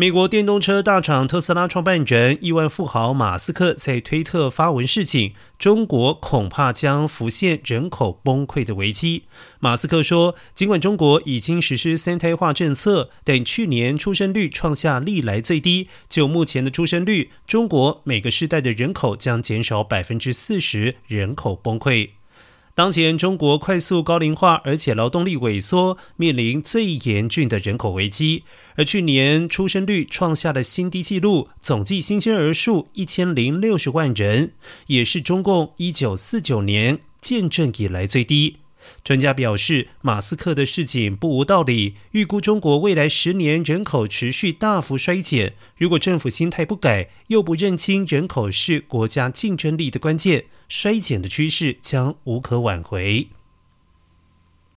美国电动车大厂特斯拉创办人亿万富豪马斯克在推特发文示警，中国恐怕将浮现人口崩溃的危机。马斯克说，尽管中国已经实施三胎化政策，但去年出生率创下历来最低。就目前的出生率，中国每个世代的人口将减少百分之四十，人口崩溃。当前中国快速高龄化，而且劳动力萎缩，面临最严峻的人口危机。而去年出生率创下了新低纪录，总计新生儿数一千零六十万人，也是中共一九四九年建政以来最低。专家表示，马斯克的事情不无道理。预估中国未来十年人口持续大幅衰减，如果政府心态不改，又不认清人口是国家竞争力的关键，衰减的趋势将无可挽回。